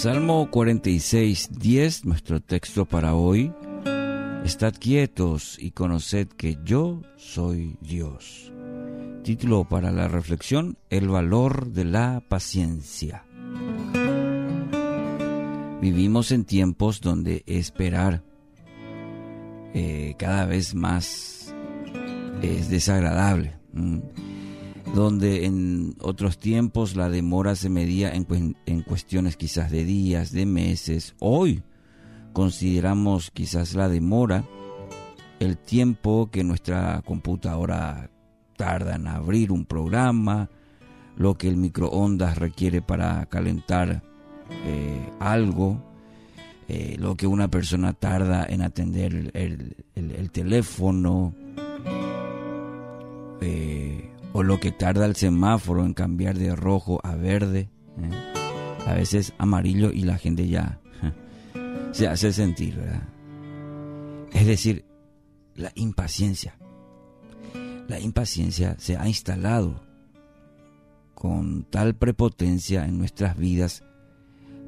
Salmo 46, 10, nuestro texto para hoy. Estad quietos y conoced que yo soy Dios. Título para la reflexión, El valor de la paciencia. Vivimos en tiempos donde esperar eh, cada vez más es desagradable donde en otros tiempos la demora se medía en, en, cuestiones quizás de días, de meses. Hoy consideramos quizás la demora el tiempo que nuestra computadora tarda en abrir un programa, lo que el microondas requiere para calentar eh, algo, eh, lo que una persona tarda en atender el, teléfono. Eh, o lo que tarda el semáforo en cambiar de rojo a verde, ¿eh? a veces amarillo y la gente ya se hace sentir, ¿verdad? Es decir, la impaciencia. La impaciencia se ha instalado con tal prepotencia en nuestras vidas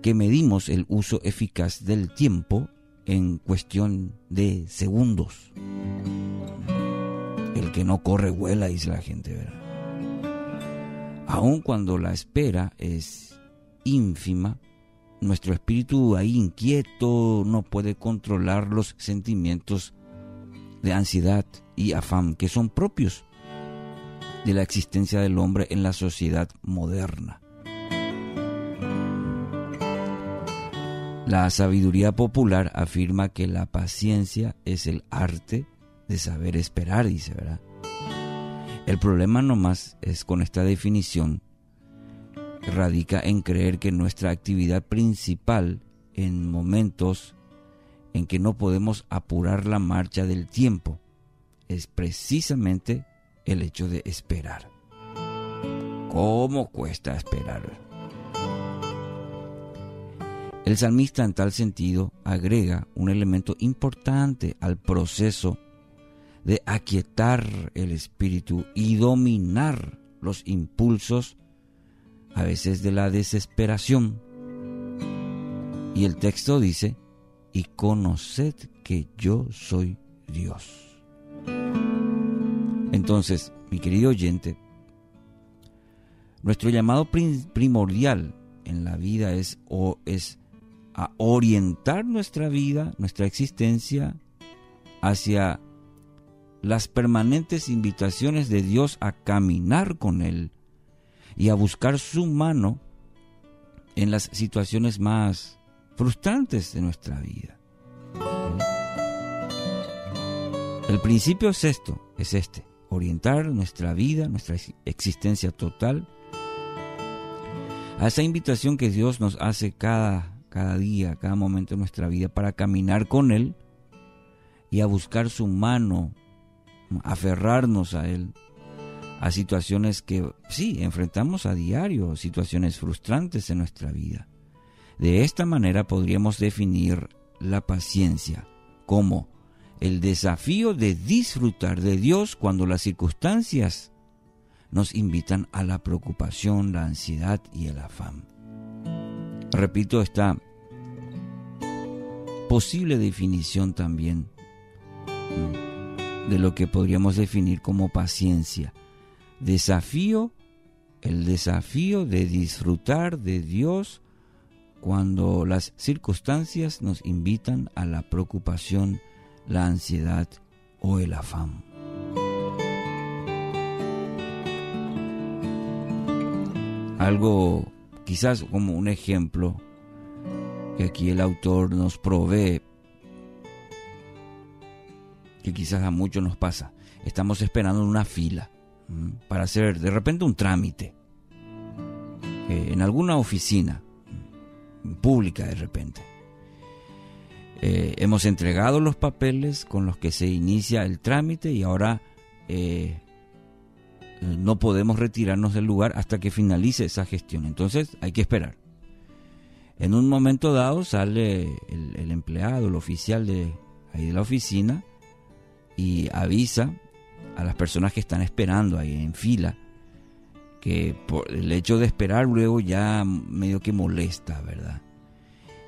que medimos el uso eficaz del tiempo en cuestión de segundos que no corre vuela, dice la gente, ¿verdad? Aun cuando la espera es ínfima, nuestro espíritu ahí inquieto no puede controlar los sentimientos de ansiedad y afán que son propios de la existencia del hombre en la sociedad moderna. La sabiduría popular afirma que la paciencia es el arte de saber esperar, dice, ¿verdad? El problema nomás es con esta definición radica en creer que nuestra actividad principal en momentos en que no podemos apurar la marcha del tiempo es precisamente el hecho de esperar. ¿Cómo cuesta esperar? El salmista en tal sentido agrega un elemento importante al proceso de aquietar el espíritu y dominar los impulsos a veces de la desesperación. Y el texto dice, y conoced que yo soy Dios. Entonces, mi querido oyente, nuestro llamado primordial en la vida es, o es a orientar nuestra vida, nuestra existencia hacia las permanentes invitaciones de Dios a caminar con Él y a buscar su mano en las situaciones más frustrantes de nuestra vida. El principio es esto, es este, orientar nuestra vida, nuestra existencia total a esa invitación que Dios nos hace cada, cada día, cada momento de nuestra vida para caminar con Él y a buscar su mano aferrarnos a Él, a situaciones que sí, enfrentamos a diario, situaciones frustrantes en nuestra vida. De esta manera podríamos definir la paciencia como el desafío de disfrutar de Dios cuando las circunstancias nos invitan a la preocupación, la ansiedad y el afán. Repito esta posible definición también de lo que podríamos definir como paciencia. Desafío, el desafío de disfrutar de Dios cuando las circunstancias nos invitan a la preocupación, la ansiedad o el afán. Algo quizás como un ejemplo que aquí el autor nos provee que quizás a muchos nos pasa. Estamos esperando en una fila para hacer de repente un trámite eh, en alguna oficina pública de repente. Eh, hemos entregado los papeles con los que se inicia el trámite y ahora eh, no podemos retirarnos del lugar hasta que finalice esa gestión. Entonces hay que esperar. En un momento dado sale el, el empleado, el oficial de ahí de la oficina y avisa a las personas que están esperando ahí en fila que por el hecho de esperar luego ya medio que molesta, ¿verdad?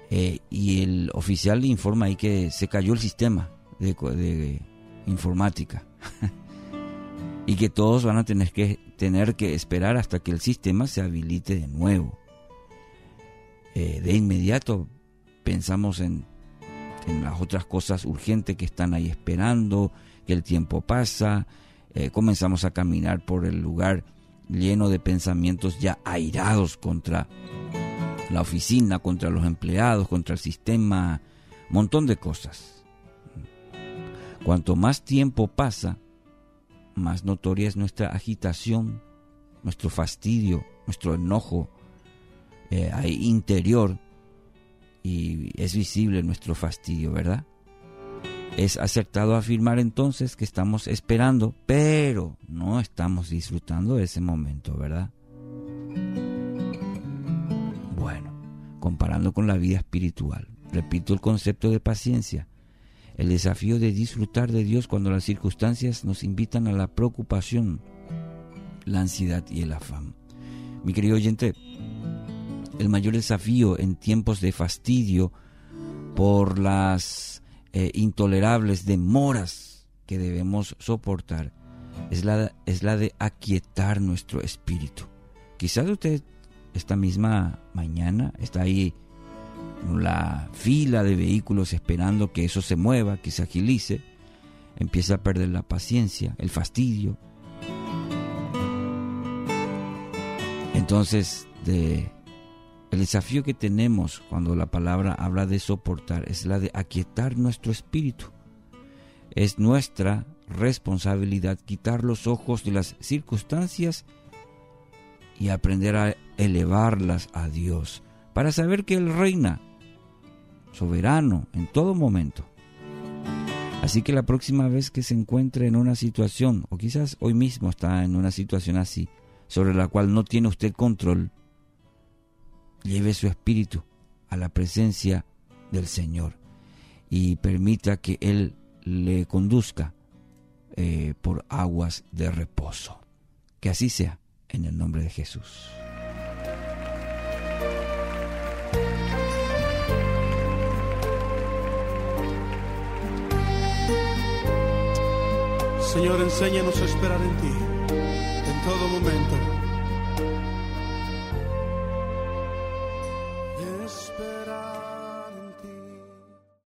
Eh, y el oficial le informa ahí que se cayó el sistema de, informática y que todos van a tener que, tener que esperar hasta que el sistema se habilite de nuevo. Eh, de inmediato pensamos en, en, las otras cosas urgentes que están ahí esperando, que el tiempo pasa, eh, comenzamos a caminar por el lugar lleno de pensamientos ya airados contra la oficina, contra los empleados, contra el sistema, montón de cosas. Cuanto más tiempo pasa, más notoria es nuestra agitación, nuestro fastidio, nuestro enojo eh, interior y es visible nuestro fastidio, ¿verdad? Es acertado afirmar entonces que estamos esperando, pero no estamos disfrutando de ese momento, ¿verdad? Bueno, comparando con la vida espiritual, repito el concepto de paciencia, el desafío de disfrutar de Dios cuando las circunstancias nos invitan a la preocupación, la ansiedad y el afán. Mi querido oyente, el mayor desafío en tiempos de fastidio por las eh, intolerables demoras que debemos soportar es la, es la de aquietar nuestro espíritu. Quizás usted esta misma mañana está ahí en la fila de vehículos esperando que eso se mueva, que se agilice, empieza a perder la paciencia, el fastidio. Entonces, de el desafío que tenemos cuando la palabra habla de soportar es la de aquietar nuestro espíritu. Es nuestra responsabilidad quitar los ojos de las circunstancias y aprender a elevarlas a Dios para saber que Él reina soberano en todo momento. Así que la próxima vez que se encuentre en una situación, o quizás hoy mismo está en una situación así, sobre la cual no tiene usted control, lleve su espíritu a la presencia del Señor y permita que Él le conduzca eh, por aguas de reposo. Que así sea, en el nombre de Jesús. Señor, enséñanos a esperar en ti en todo momento